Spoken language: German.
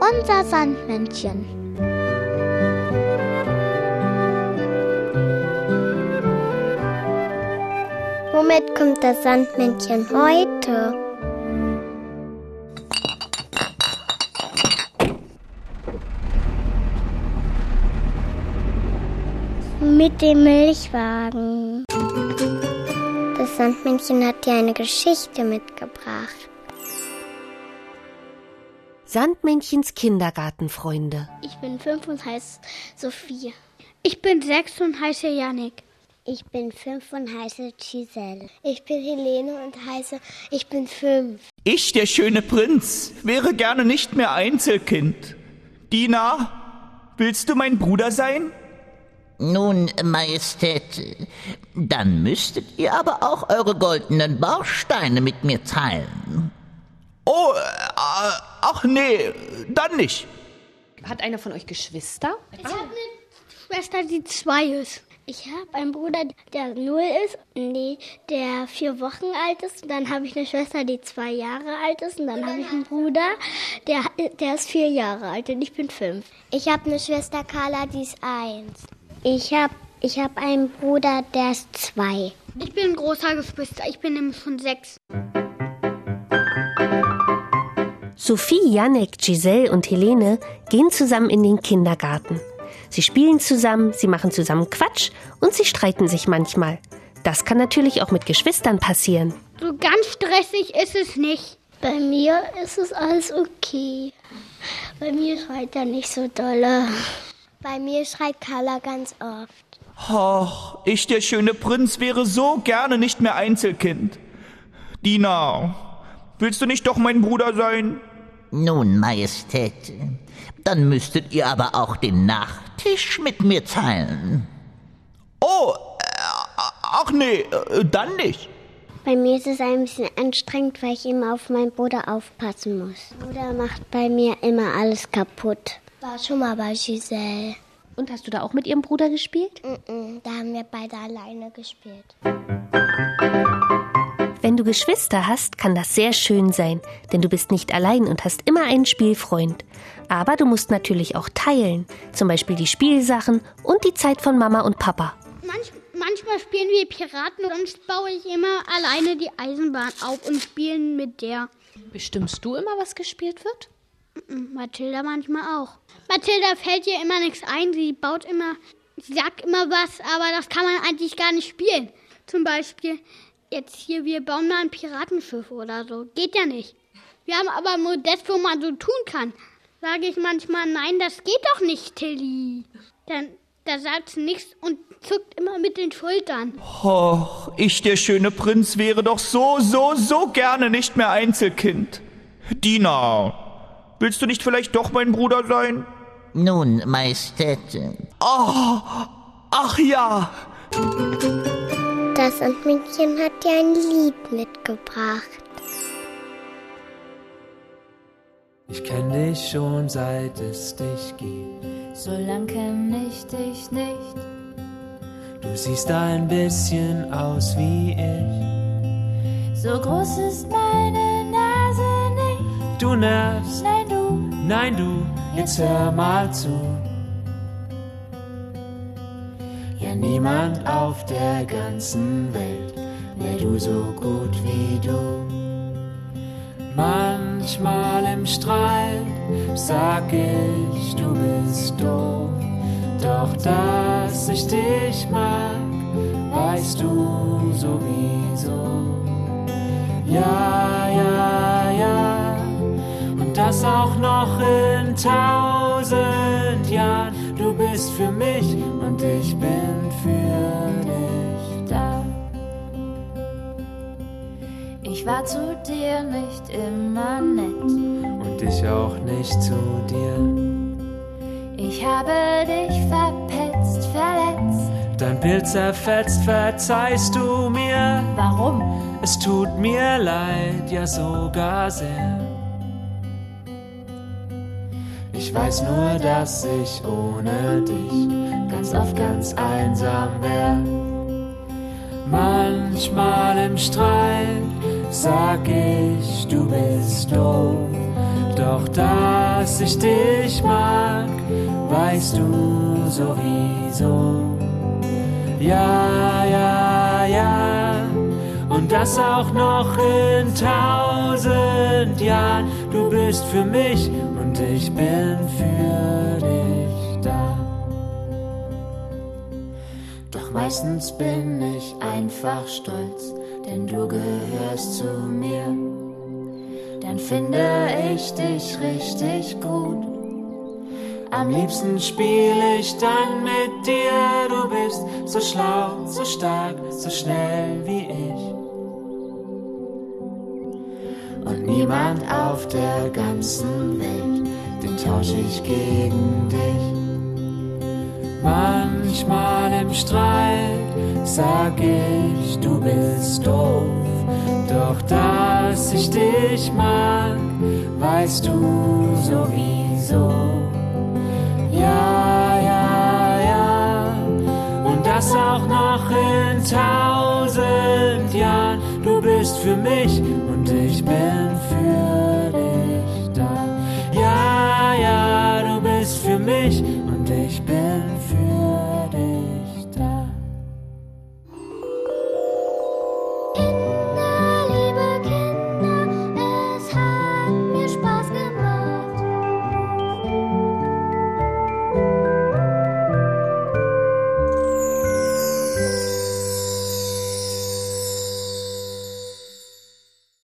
Unser Sandmännchen. Womit kommt das Sandmännchen heute? Mit dem Milchwagen. Das Sandmännchen hat dir eine Geschichte mitgebracht. Sandmännchens Kindergartenfreunde. Ich bin fünf und heiße Sophie. Ich bin sechs und heiße Yannick. Ich bin fünf und heiße Giselle. Ich bin Helene und heiße, ich bin fünf. Ich, der schöne Prinz, wäre gerne nicht mehr Einzelkind. Dina, willst du mein Bruder sein? Nun, Majestät, dann müsstet ihr aber auch eure goldenen Bausteine mit mir teilen. Oh, äh, ach nee, dann nicht. Hat einer von euch Geschwister? Ich habe eine Schwester, die zwei ist. Ich habe einen Bruder, der null ist, nee, der vier Wochen alt ist. Und dann habe ich eine Schwester, die zwei Jahre alt ist. Und dann habe ich einen Bruder, der, der ist vier Jahre alt und ich bin fünf. Ich habe eine Schwester Carla, die ist eins. Ich habe ich hab einen Bruder, der ist zwei. Ich bin ein großer Geschwister. Ich bin nämlich schon sechs. Sophie, Yannick, Giselle und Helene gehen zusammen in den Kindergarten. Sie spielen zusammen, sie machen zusammen Quatsch und sie streiten sich manchmal. Das kann natürlich auch mit Geschwistern passieren. So ganz stressig ist es nicht. Bei mir ist es alles okay. Bei mir schreit er nicht so dolle. Bei mir schreit Carla ganz oft. Ach, ich, der schöne Prinz, wäre so gerne nicht mehr Einzelkind. Dina, willst du nicht doch mein Bruder sein? Nun, Majestät, dann müsstet ihr aber auch den Nachtisch mit mir teilen. Oh, äh, ach nee, äh, dann nicht. Bei mir ist es ein bisschen anstrengend, weil ich immer auf meinen Bruder aufpassen muss. Bruder macht bei mir immer alles kaputt. War schon mal bei Giselle. Und hast du da auch mit ihrem Bruder gespielt? Mm -mm, da haben wir beide alleine gespielt. Wenn du Geschwister hast, kann das sehr schön sein, denn du bist nicht allein und hast immer einen Spielfreund. Aber du musst natürlich auch teilen, zum Beispiel die Spielsachen und die Zeit von Mama und Papa. Manch, manchmal spielen wir Piraten, sonst baue ich immer alleine die Eisenbahn auf und spielen mit der. Bestimmst du immer, was gespielt wird? Mathilda manchmal auch. Mathilda fällt ihr immer nichts ein, sie baut immer, sie sagt immer was, aber das kann man eigentlich gar nicht spielen. Zum Beispiel, jetzt hier, wir bauen mal ein Piratenschiff oder so. Geht ja nicht. Wir haben aber ein Modest, wo man so tun kann. Sage ich manchmal, nein, das geht doch nicht, Tilly. Dann, da sagt sie nichts und zuckt immer mit den Schultern. Och, ich, der schöne Prinz, wäre doch so, so, so gerne nicht mehr Einzelkind. Dina, willst du nicht vielleicht doch mein Bruder sein? Nun, Majestät, Oh, ach ja. Das Sandmännchen hat dir ein Lied mitgebracht. Ich kenn dich schon seit es dich gibt. So lang kenn ich dich nicht. Du siehst ein bisschen aus wie ich. So groß ist meine Nase nicht. Du nervst, Nein, du, nein du, jetzt hör mal zu. Niemand auf der ganzen Welt wär du so gut wie du. Manchmal im Streit sag ich, du bist doof. Doch dass ich dich mag, weißt du sowieso. Ja, ja, ja. Und das auch noch in tausend Jahren. Du bist für mich und ich bin ich war zu dir nicht immer nett. Und ich auch nicht zu dir. Ich habe dich verpetzt, verletzt. Dein Bild zerfetzt, verzeihst du mir. Warum? Es tut mir leid, ja sogar sehr. Ich weiß nur, dass ich ohne dich ganz oft ganz einsam wär. Manchmal im Streit sag ich, du bist doof. Doch dass ich dich mag, weißt du sowieso. Ja, ja, ja. Und das auch noch in tausend Jahren. Du bist für mich und ich bin für dich da. Doch meistens bin ich einfach stolz, denn du gehörst zu mir. Dann finde ich dich richtig gut. Am liebsten spiel ich dann mit dir. Du bist so schlau, so stark, so schnell wie ich. Und niemand auf der ganzen Welt, den tausche ich gegen dich. Manchmal im Streit sag ich, du bist doof. Doch dass ich dich mag, weißt du sowieso. Ja, ja, ja. Und das auch noch in tausend Jahren. Du bist für mich und ich bin für dich da. Ja, ja, du bist für mich und ich bin für